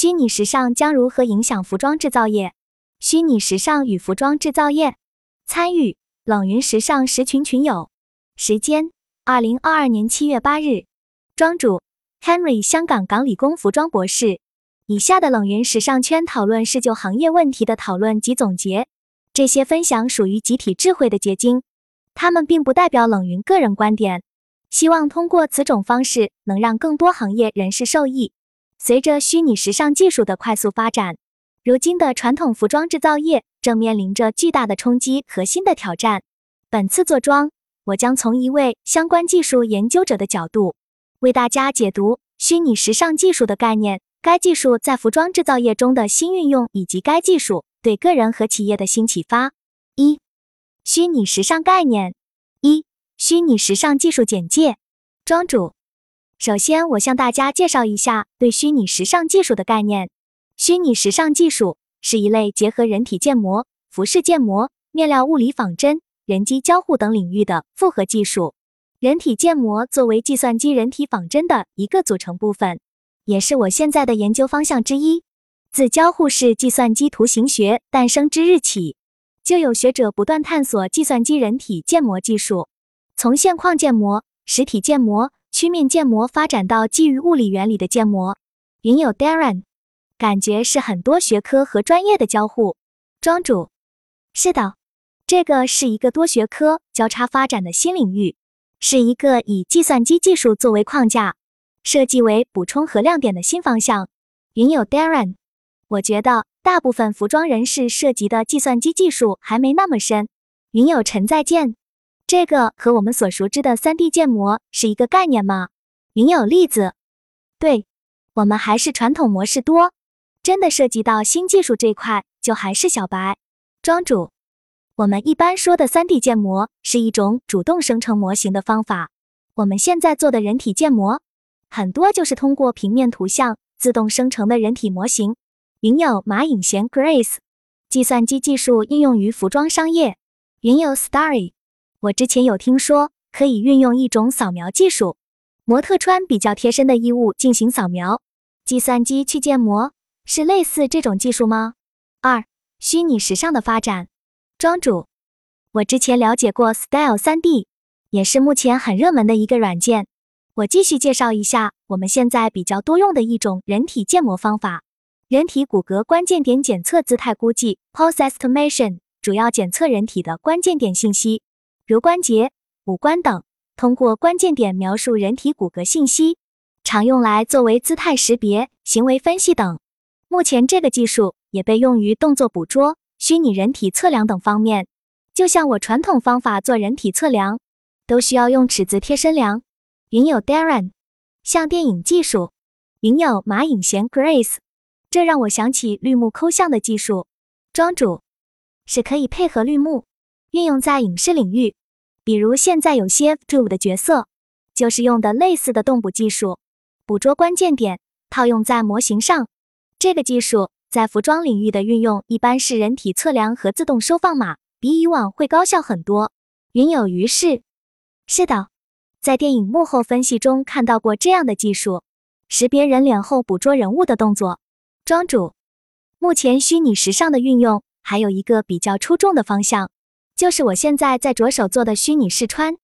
虚拟时尚将如何影响服装制造业？虚拟时尚与服装制造业，参与冷云时尚十群群友，时间二零二二年七月八日，庄主 Henry，香港港理工服装博士。以下的冷云时尚圈讨论是就行业问题的讨论及总结，这些分享属于集体智慧的结晶，他们并不代表冷云个人观点。希望通过此种方式，能让更多行业人士受益。随着虚拟时尚技术的快速发展，如今的传统服装制造业正面临着巨大的冲击和新的挑战。本次坐庄，我将从一位相关技术研究者的角度，为大家解读虚拟时尚技术的概念、该技术在服装制造业中的新运用，以及该技术对个人和企业的新启发。一、虚拟时尚概念。一、虚拟时尚技术简介。庄主。首先，我向大家介绍一下对虚拟时尚技术的概念。虚拟时尚技术是一类结合人体建模、服饰建模、面料物理仿真、人机交互等领域的复合技术。人体建模作为计算机人体仿真的一个组成部分，也是我现在的研究方向之一。自交互式计算机图形学诞生之日起，就有学者不断探索计算机人体建模技术，从现况建模、实体建模。曲面建模发展到基于物理原理的建模，云友 Darren，感觉是很多学科和专业的交互。庄主，是的，这个是一个多学科交叉发展的新领域，是一个以计算机技术作为框架，设计为补充和亮点的新方向。云友 Darren，我觉得大部分服装人士涉及的计算机技术还没那么深。云友陈再见。这个和我们所熟知的 3D 建模是一个概念吗？云有例子？对，我们还是传统模式多，真的涉及到新技术这块就还是小白。庄主，我们一般说的 3D 建模是一种主动生成模型的方法，我们现在做的人体建模很多就是通过平面图像自动生成的人体模型。云有马颖贤 Grace，计算机技术应用于服装商业。云有 Starry。我之前有听说可以运用一种扫描技术，模特穿比较贴身的衣物进行扫描，计算机去建模是类似这种技术吗？二、虚拟时尚的发展。庄主，我之前了解过 Style 3D，也是目前很热门的一个软件。我继续介绍一下我们现在比较多用的一种人体建模方法——人体骨骼关键点检测姿态估计 （Pose Estimation），主要检测人体的关键点信息。如关节、五官等，通过关键点描述人体骨骼信息，常用来作为姿态识别、行为分析等。目前，这个技术也被用于动作捕捉、虚拟人体测量等方面。就像我传统方法做人体测量，都需要用尺子贴身量。云友 Darren，像电影技术。云友马颖贤 Grace，这让我想起绿幕抠像的技术。庄主是可以配合绿幕运用在影视领域。比如现在有些 d r o 的角色，就是用的类似的动捕技术，捕捉关键点，套用在模型上。这个技术在服装领域的运用，一般是人体测量和自动收放码，比以往会高效很多。云有于是，是的，在电影幕后分析中看到过这样的技术，识别人脸后捕捉人物的动作。庄主，目前虚拟时尚的运用还有一个比较出众的方向。就是我现在在着手做的虚拟试穿，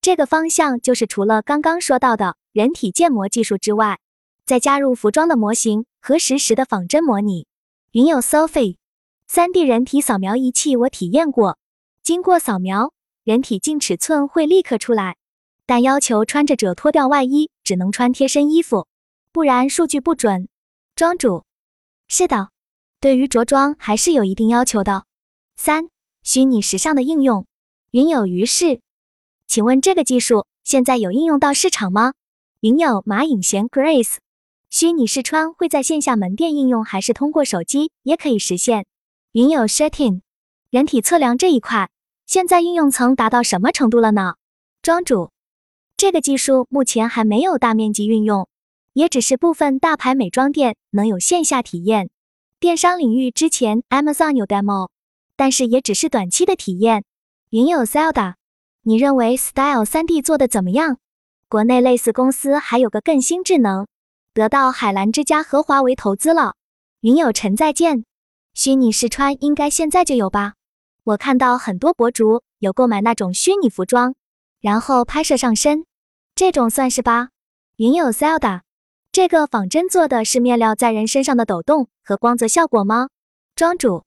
这个方向就是除了刚刚说到的人体建模技术之外，再加入服装的模型和实时的仿真模拟。云有 Sophie，三 D 人体扫描仪器我体验过，经过扫描，人体净尺寸会立刻出来，但要求穿着者脱掉外衣，只能穿贴身衣服，不然数据不准。庄主，是的，对于着装还是有一定要求的。三。虚拟时尚的应用，云有于是，请问这个技术现在有应用到市场吗？云有马颖贤 Grace，虚拟试穿会在线下门店应用，还是通过手机也可以实现？云有 Shetin，人体测量这一块，现在应用层达到什么程度了呢？庄主，这个技术目前还没有大面积运用，也只是部分大牌美妆店能有线下体验。电商领域之前 Amazon 有 demo。但是也只是短期的体验。云友 Zelda，你认为 Style 3D 做的怎么样？国内类似公司还有个更新智能，得到海澜之家和华为投资了。云友陈再见，虚拟试穿应该现在就有吧？我看到很多博主有购买那种虚拟服装，然后拍摄上身，这种算是吧？云友 Zelda，这个仿真做的是面料在人身上的抖动和光泽效果吗？庄主，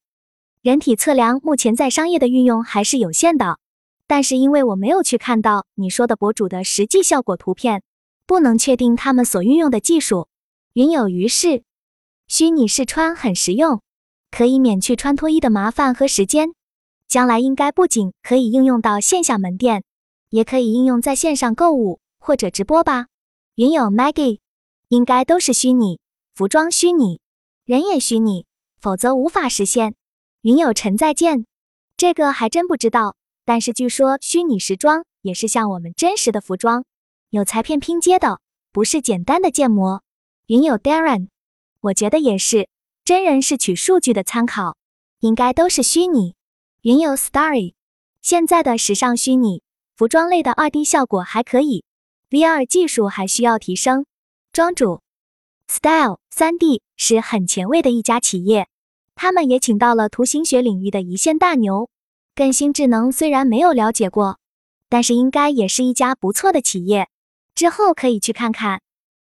人体测量目前在商业的运用还是有限的，但是因为我没有去看到你说的博主的实际效果图片，不能确定他们所运用的技术。云有于是，虚拟试穿很实用，可以免去穿脱衣的麻烦和时间。将来应该不仅可以应用到线下门店，也可以应用在线上购物或者直播吧。云有 Maggie，应该都是虚拟服装，虚拟人也虚拟，否则无法实现。云有陈再见，这个还真不知道，但是据说虚拟时装也是像我们真实的服装，有裁片拼接的，不是简单的建模。云有 Darren，我觉得也是，真人是取数据的参考，应该都是虚拟。云有 Starry，现在的时尚虚拟服装类的二 D 效果还可以，VR 技术还需要提升。庄主，Style 三 D 是很前卫的一家企业，他们也请到了图形学领域的一线大牛。更新智能虽然没有了解过，但是应该也是一家不错的企业，之后可以去看看。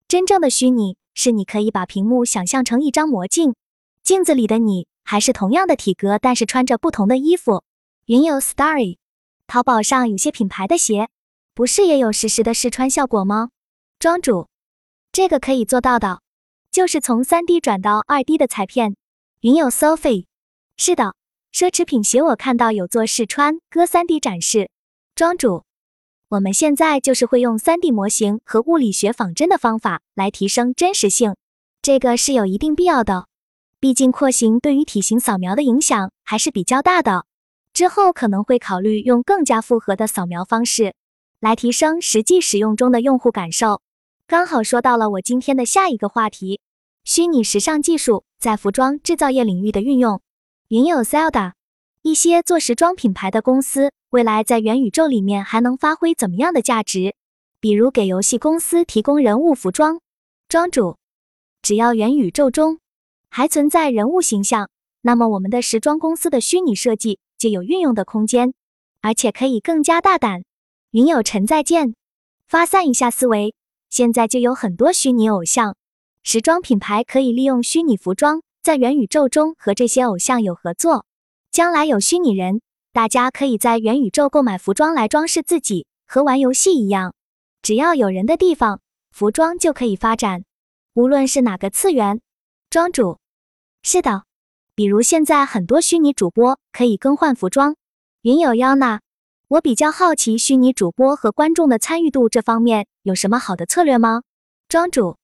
真正的虚拟是你可以把屏幕想象成一张魔镜，镜子里的你。还是同样的体格，但是穿着不同的衣服。云友 Starry，淘宝上有些品牌的鞋，不是也有实时的试穿效果吗？庄主，这个可以做到的，就是从三 D 转到二 D 的裁片。云友 Sophie，是的，奢侈品鞋我看到有做试穿、割三 D 展示。庄主，我们现在就是会用三 D 模型和物理学仿真的方法来提升真实性，这个是有一定必要的。毕竟廓形对于体型扫描的影响还是比较大的，之后可能会考虑用更加复合的扫描方式来提升实际使用中的用户感受。刚好说到了我今天的下一个话题：虚拟时尚技术在服装制造业领域的运用。云友 Zelda，一些做时装品牌的公司未来在元宇宙里面还能发挥怎么样的价值？比如给游戏公司提供人物服装。庄主，只要元宇宙中。还存在人物形象，那么我们的时装公司的虚拟设计就有运用的空间，而且可以更加大胆。云有尘再见，发散一下思维，现在就有很多虚拟偶像，时装品牌可以利用虚拟服装在元宇宙中和这些偶像有合作。将来有虚拟人，大家可以在元宇宙购买服装来装饰自己，和玩游戏一样。只要有人的地方，服装就可以发展，无论是哪个次元。庄主，是的，比如现在很多虚拟主播可以更换服装。云有妖娜，我比较好奇虚拟主播和观众的参与度这方面有什么好的策略吗？庄主，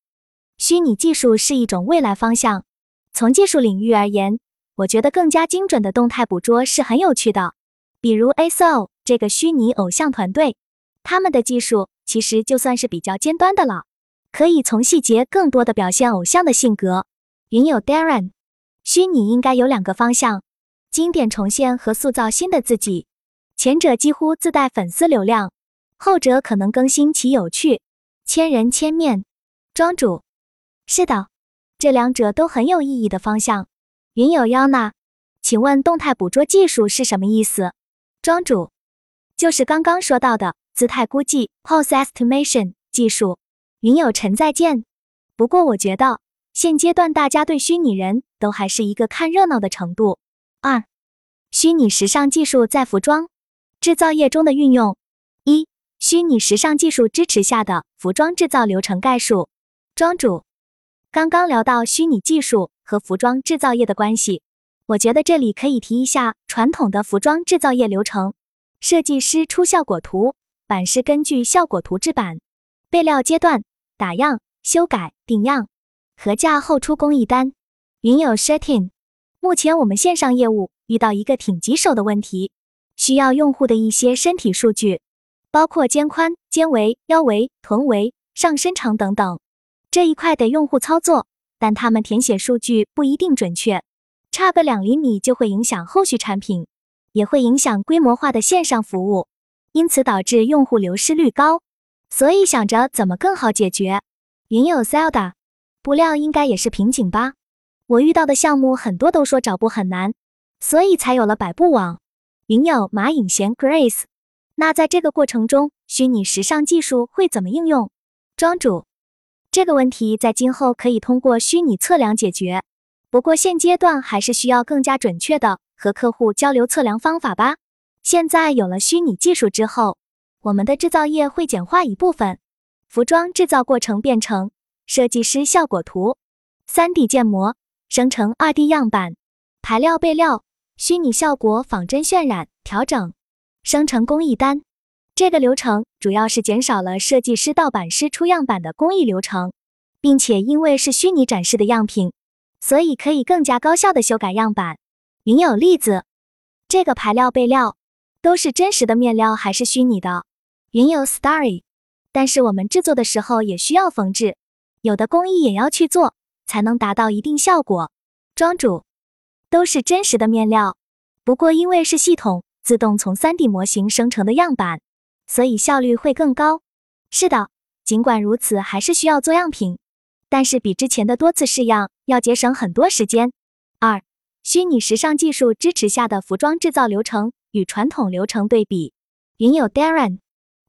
虚拟技术是一种未来方向。从技术领域而言，我觉得更加精准的动态捕捉是很有趣的。比如 ASO 这个虚拟偶像团队，他们的技术其实就算是比较尖端的了，可以从细节更多的表现偶像的性格。云有 Darren，虚拟应该有两个方向：经典重现和塑造新的自己。前者几乎自带粉丝流量，后者可能更新其有趣、千人千面。庄主，是的，这两者都很有意义的方向。云友妖娜，请问动态捕捉技术是什么意思？庄主，就是刚刚说到的姿态估计 （pose estimation） 技术。云友陈再见。不过我觉得。现阶段，大家对虚拟人都还是一个看热闹的程度。二、虚拟时尚技术在服装制造业中的运用。一、虚拟时尚技术支持下的服装制造流程概述。庄主，刚刚聊到虚拟技术和服装制造业的关系，我觉得这里可以提一下传统的服装制造业流程：设计师出效果图，版师根据效果图制版，备料阶段打样、修改、定样。合价后出工艺单，云友 Shirting。目前我们线上业务遇到一个挺棘手的问题，需要用户的一些身体数据，包括肩宽、肩围、腰围、臀围、上身长等等。这一块得用户操作，但他们填写数据不一定准确，差个两厘米就会影响后续产品，也会影响规模化的线上服务，因此导致用户流失率高。所以想着怎么更好解决。云友 Zelda。布料应该也是瓶颈吧？我遇到的项目很多都说找布很难，所以才有了百步网。云友马颖贤 Grace，那在这个过程中，虚拟时尚技术会怎么应用？庄主，这个问题在今后可以通过虚拟测量解决，不过现阶段还是需要更加准确的和客户交流测量方法吧。现在有了虚拟技术之后，我们的制造业会简化一部分，服装制造过程变成设计师效果图、3D 建模。生成 2D 样板、排料备料、虚拟效果仿真渲染、调整、生成工艺单。这个流程主要是减少了设计师盗版师出样板的工艺流程，并且因为是虚拟展示的样品，所以可以更加高效的修改样板。云有例子，这个排料备料都是真实的面料还是虚拟的？云有 Starry，但是我们制作的时候也需要缝制，有的工艺也要去做。才能达到一定效果。庄主都是真实的面料，不过因为是系统自动从 3D 模型生成的样板，所以效率会更高。是的，尽管如此，还是需要做样品，但是比之前的多次试样要节省很多时间。二、虚拟时尚技术支持下的服装制造流程与传统流程对比。云友 Darren，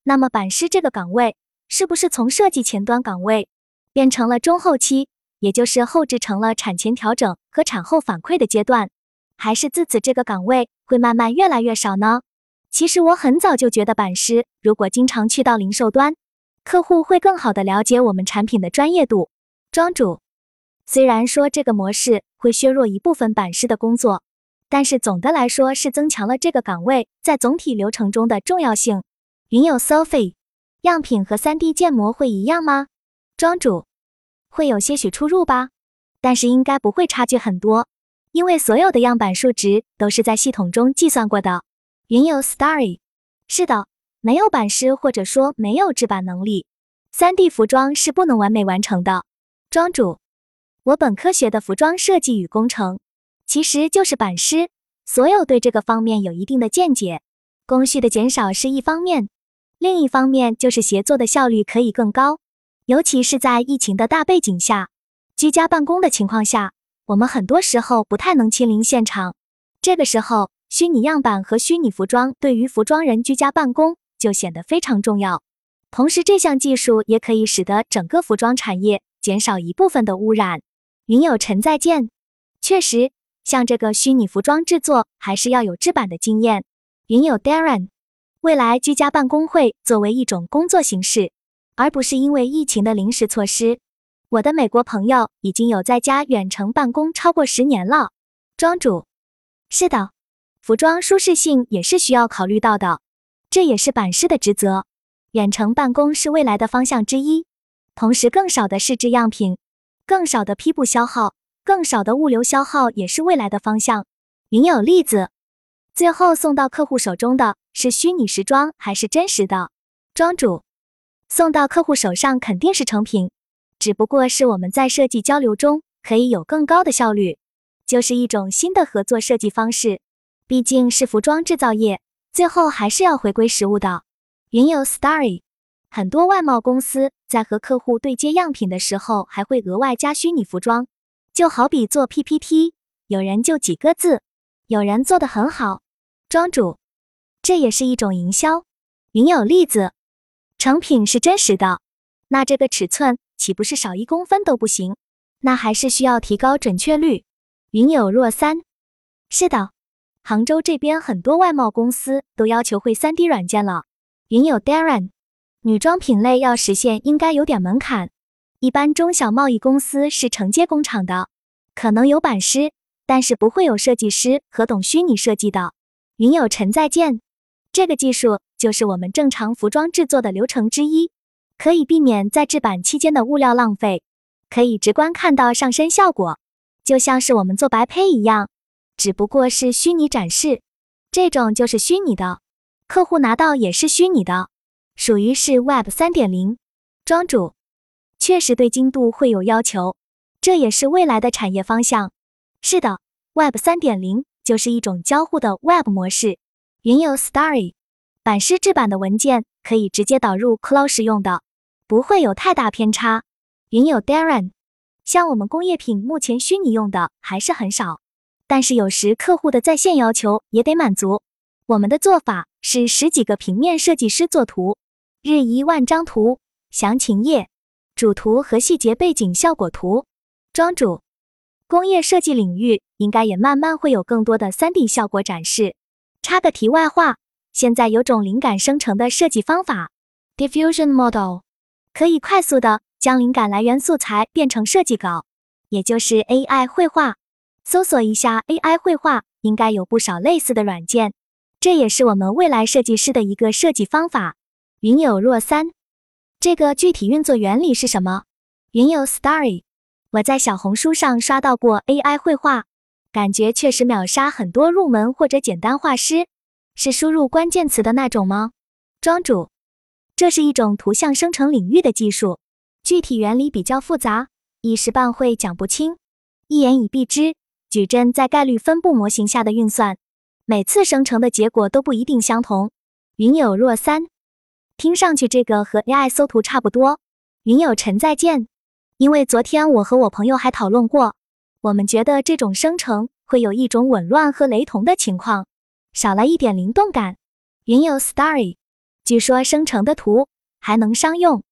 那么版师这个岗位是不是从设计前端岗位变成了中后期？也就是后置成了产前调整和产后反馈的阶段，还是自此这个岗位会慢慢越来越少呢？其实我很早就觉得，版师如果经常去到零售端，客户会更好的了解我们产品的专业度。庄主，虽然说这个模式会削弱一部分版师的工作，但是总的来说是增强了这个岗位在总体流程中的重要性。云友 Sophie，样品和 3D 建模会一样吗？庄主。会有些许出入吧，但是应该不会差距很多，因为所有的样板数值都是在系统中计算过的。云游 Starry，是的，没有版师或者说没有制版能力，3D 服装是不能完美完成的。庄主，我本科学的服装设计与工程，其实就是版师，所有对这个方面有一定的见解。工序的减少是一方面，另一方面就是协作的效率可以更高。尤其是在疫情的大背景下，居家办公的情况下，我们很多时候不太能亲临现场。这个时候，虚拟样板和虚拟服装对于服装人居家办公就显得非常重要。同时，这项技术也可以使得整个服装产业减少一部分的污染。云友陈再见，确实，像这个虚拟服装制作还是要有制版的经验。云友 Darren，未来居家办公会作为一种工作形式。而不是因为疫情的临时措施。我的美国朋友已经有在家远程办公超过十年了。庄主，是的，服装舒适性也是需要考虑到的，这也是版师的职责。远程办公是未来的方向之一，同时更少的试制样品，更少的批布消耗，更少的物流消耗也是未来的方向。云有例子，最后送到客户手中的是虚拟时装还是真实的？庄主。送到客户手上肯定是成品，只不过是我们在设计交流中可以有更高的效率，就是一种新的合作设计方式。毕竟是服装制造业，最后还是要回归实物的。云有 Starry，很多外贸公司在和客户对接样品的时候，还会额外加虚拟服装，就好比做 PPT，有人就几个字，有人做的很好。庄主，这也是一种营销。云有例子。成品是真实的，那这个尺寸岂不是少一公分都不行？那还是需要提高准确率。云有若三，是的，杭州这边很多外贸公司都要求会 3D 软件了。云友 Darren，女装品类要实现应该有点门槛，一般中小贸易公司是承接工厂的，可能有版师，但是不会有设计师和懂虚拟设计的。云有陈再见。这个技术就是我们正常服装制作的流程之一，可以避免在制版期间的物料浪费，可以直观看到上身效果，就像是我们做白胚一样，只不过是虚拟展示，这种就是虚拟的，客户拿到也是虚拟的，属于是 Web 三点零。庄主确实对精度会有要求，这也是未来的产业方向。是的，Web 三点零就是一种交互的 Web 模式。云有 Starry，版师制版的文件可以直接导入 Cloud 使用的，不会有太大偏差。云有 Darren，像我们工业品目前虚拟用的还是很少，但是有时客户的在线要求也得满足。我们的做法是十几个平面设计师作图，日一万张图，详情页，主图和细节背景效果图。庄主，工业设计领域应该也慢慢会有更多的 3D 效果展示。插个题外话，现在有种灵感生成的设计方法，Diffusion Model，可以快速的将灵感来源素材变成设计稿，也就是 AI 绘画。搜索一下 AI 绘画，应该有不少类似的软件。这也是我们未来设计师的一个设计方法。云有若三，这个具体运作原理是什么？云有 Starry，我在小红书上刷到过 AI 绘画，感觉确实秒杀很多入门或者简单画师。是输入关键词的那种吗？庄主，这是一种图像生成领域的技术，具体原理比较复杂，一时半会讲不清。一言以蔽之，矩阵在概率分布模型下的运算。每次生成的结果都不一定相同。云有若三，听上去这个和 AI 搜图差不多。云有陈再见，因为昨天我和我朋友还讨论过，我们觉得这种生成会有一种紊乱和雷同的情况，少了一点灵动感。云有 Starry，据说生成的图还能商用。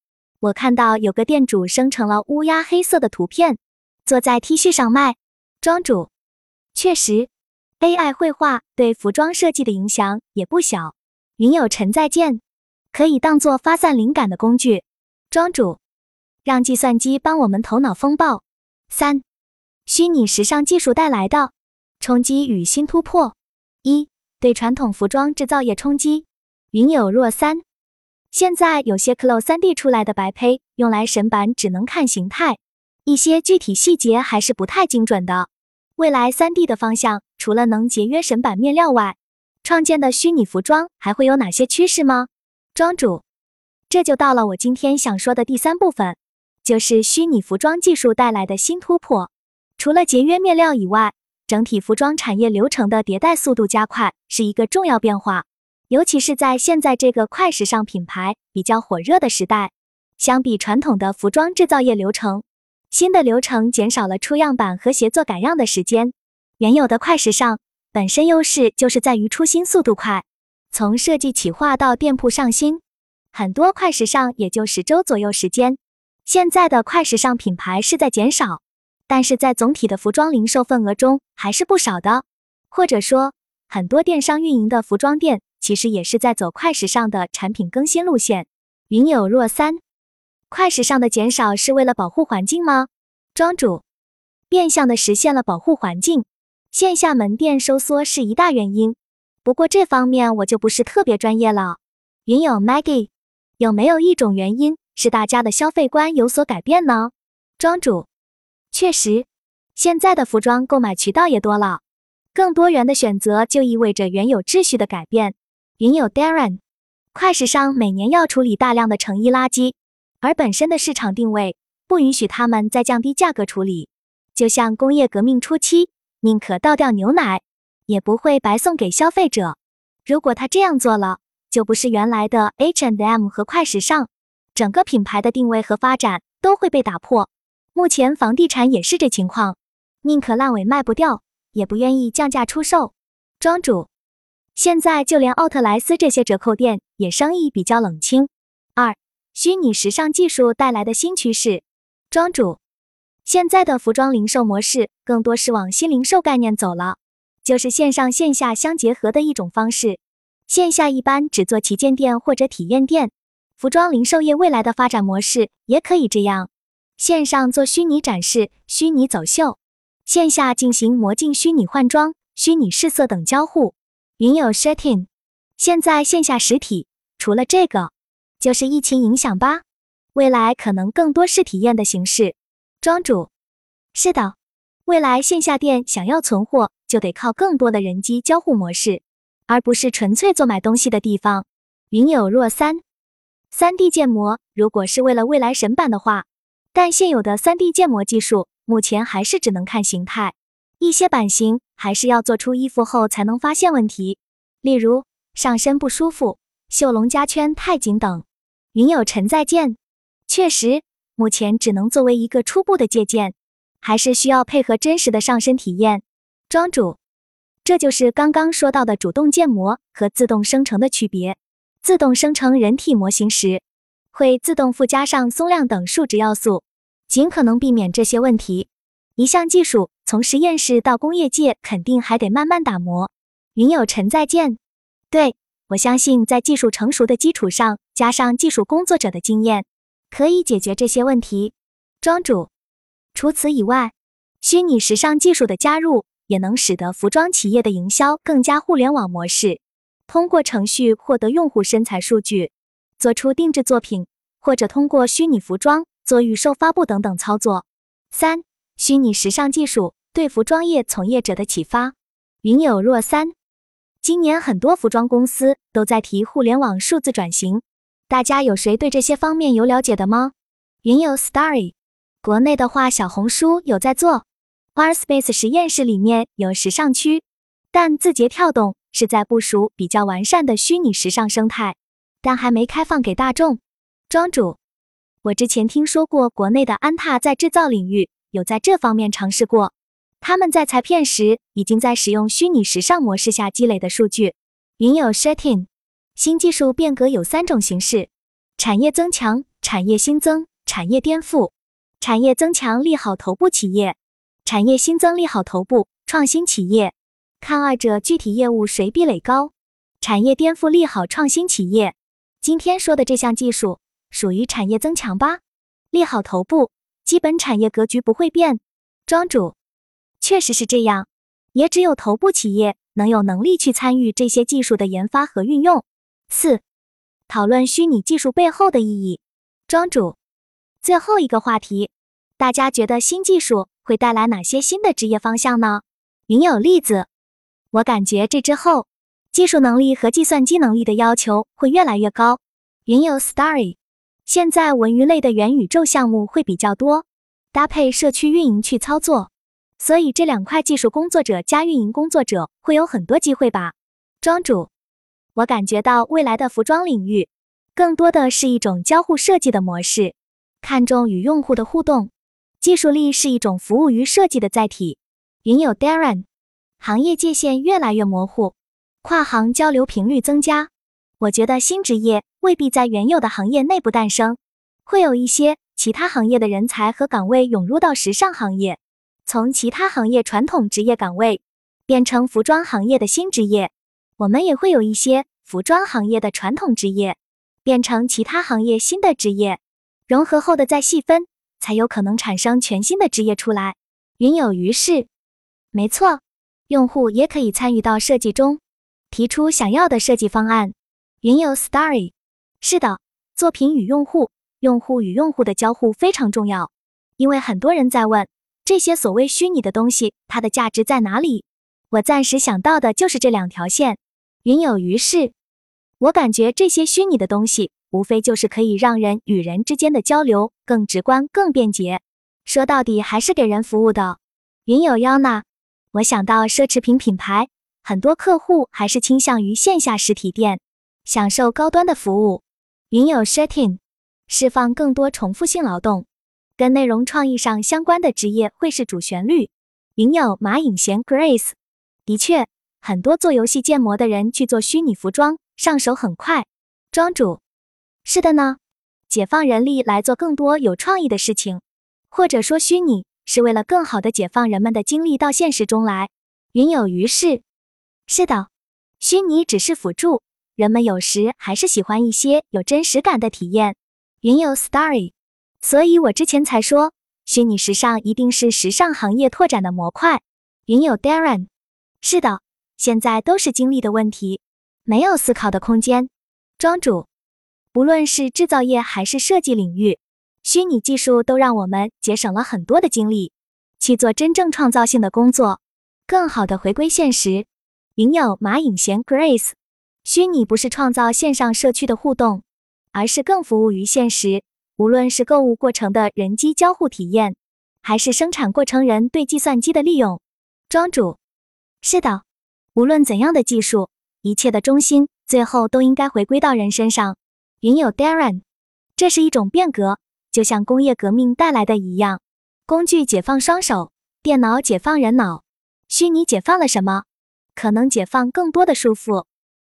我看到有个店主生成了乌鸦黑色的图片，坐在 T 恤上卖。庄主，确实。AI 绘画对服装设计的影响也不小。云有尘再见，可以当做发散灵感的工具。庄主，让计算机帮我们头脑风暴。三，虚拟时尚技术带来的冲击与新突破。一，对传统服装制造业冲击。云有若三，现在有些 Clo 3D 出来的白胚用来审版只能看形态，一些具体细节还是不太精准的。未来 3D 的方向。除了能节约神版面料外，创建的虚拟服装还会有哪些趋势吗？庄主，这就到了我今天想说的第三部分，就是虚拟服装技术带来的新突破。除了节约面料以外，整体服装产业流程的迭代速度加快是一个重要变化，尤其是在现在这个快时尚品牌比较火热的时代。相比传统的服装制造业流程，新的流程减少了出样板和协作改样的时间。原有的快时尚本身优势就是在于出新速度快，从设计企划到店铺上新，很多快时尚也就十周左右时间。现在的快时尚品牌是在减少，但是在总体的服装零售份额中还是不少的。或者说，很多电商运营的服装店其实也是在走快时尚的产品更新路线。云有若三，快时尚的减少是为了保护环境吗？庄主，变相的实现了保护环境。线下门店收缩是一大原因，不过这方面我就不是特别专业了。云友 Maggie，有没有一种原因是大家的消费观有所改变呢？庄主，确实，现在的服装购买渠道也多了，更多元的选择就意味着原有秩序的改变。云友 Darren，快时尚每年要处理大量的成衣垃圾，而本身的市场定位不允许他们再降低价格处理，就像工业革命初期。宁可倒掉牛奶，也不会白送给消费者。如果他这样做了，就不是原来的 H and M 和快时尚，整个品牌的定位和发展都会被打破。目前房地产也是这情况，宁可烂尾卖不掉，也不愿意降价出售。庄主，现在就连奥特莱斯这些折扣店也生意比较冷清。虚拟时尚技术带来的新趋势。庄主。现在的服装零售模式更多是往新零售概念走了，就是线上线下相结合的一种方式。线下一般只做旗舰店或者体验店，服装零售业未来的发展模式也可以这样：线上做虚拟展示、虚拟走秀，线下进行魔镜虚拟换装、虚拟试色等交互。云有 Shirting，现在线下实体除了这个，就是疫情影响吧，未来可能更多是体验的形式。庄主，是的，未来线下店想要存货，就得靠更多的人机交互模式，而不是纯粹做买东西的地方。云有若三，三 D 建模如果是为了未来神版的话，但现有的三 D 建模技术目前还是只能看形态，一些版型还是要做出衣服后才能发现问题，例如上身不舒服、袖笼加圈太紧等。云有尘再见，确实。目前只能作为一个初步的借鉴，还是需要配合真实的上身体验。庄主，这就是刚刚说到的主动建模和自动生成的区别。自动生成人体模型时，会自动附加上松量等数值要素，尽可能避免这些问题。一项技术从实验室到工业界，肯定还得慢慢打磨。云有尘再见。对我相信，在技术成熟的基础上，加上技术工作者的经验，可以解决这些问题。庄主，除此以外，虚拟时尚技术的加入，也能使得服装企业的营销更加互联网模式，通过程序获得用户身材数据。做出定制作品，或者通过虚拟服装做预售发布等等操作。三、虚拟时尚技术对服装业从业者的启发。云有若三，今年很多服装公司都在提互联网数字转型，大家有谁对这些方面有了解的吗？云有 Starry，国内的话，小红书有在做，Warspace 实验室里面有时尚区，但字节跳动是在部署比较完善的虚拟时尚生态。但还没开放给大众。庄主，我之前听说过国内的安踏在制造领域有在这方面尝试过。他们在裁片时已经在使用虚拟时尚模式下积累的数据。云有 Shirting，新技术变革有三种形式：产业增强、产业新增、产业颠覆。产业增强利好头部企业，产业新增利好头部创新企业。看二者具体业务谁壁垒高。产业颠覆利好创新企业。今天说的这项技术属于产业增强吧？利好头部，基本产业格局不会变。庄主，确实是这样，也只有头部企业能有能力去参与这些技术的研发和运用。四、讨论虚拟技术背后的意义。庄主，最后一个话题，大家觉得新技术会带来哪些新的职业方向呢？云有例子，我感觉这之后。技术能力和计算机能力的要求会越来越高。云有 Starry，现在文娱类的元宇宙项目会比较多，搭配社区运营去操作，所以这两块技术工作者加运营工作者会有很多机会吧？庄主，我感觉到未来的服装领域更多的是一种交互设计的模式，看重与用户的互动，技术力是一种服务于设计的载体。云有 Darren，行业界限越来越模糊。跨行交流频率增加，我觉得新职业未必在原有的行业内部诞生，会有一些其他行业的人才和岗位涌入到时尚行业，从其他行业传统职业岗位变成服装行业的新职业。我们也会有一些服装行业的传统职业变成其他行业新的职业，融合后的再细分，才有可能产生全新的职业出来。云有于是，没错，用户也可以参与到设计中。提出想要的设计方案。云有 Starry，是的，作品与用户、用户与用户的交互非常重要，因为很多人在问这些所谓虚拟的东西，它的价值在哪里？我暂时想到的就是这两条线。云有于是，我感觉这些虚拟的东西，无非就是可以让人与人之间的交流更直观、更便捷。说到底，还是给人服务的。云有 Yana，我想到奢侈品品牌。很多客户还是倾向于线下实体店，享受高端的服务。云有 Shirting，释放更多重复性劳动，跟内容创意上相关的职业会是主旋律。云有马颖贤 Grace，的确，很多做游戏建模的人去做虚拟服装，上手很快。庄主，是的呢，解放人力来做更多有创意的事情，或者说虚拟是为了更好的解放人们的精力到现实中来。云有于是。是的，虚拟只是辅助，人们有时还是喜欢一些有真实感的体验。云有 Starry，所以我之前才说，虚拟时尚一定是时尚行业拓展的模块。云有 Darren，是的，现在都是精力的问题，没有思考的空间。庄主，不论是制造业还是设计领域，虚拟技术都让我们节省了很多的精力，去做真正创造性的工作，更好的回归现实。云有马颖贤 Grace，虚拟不是创造线上社区的互动，而是更服务于现实。无论是购物过程的人机交互体验，还是生产过程人对计算机的利用。庄主，是的，无论怎样的技术，一切的中心最后都应该回归到人身上。云有 Darren，这是一种变革，就像工业革命带来的一样。工具解放双手，电脑解放人脑。虚拟解放了什么？可能解放更多的束缚。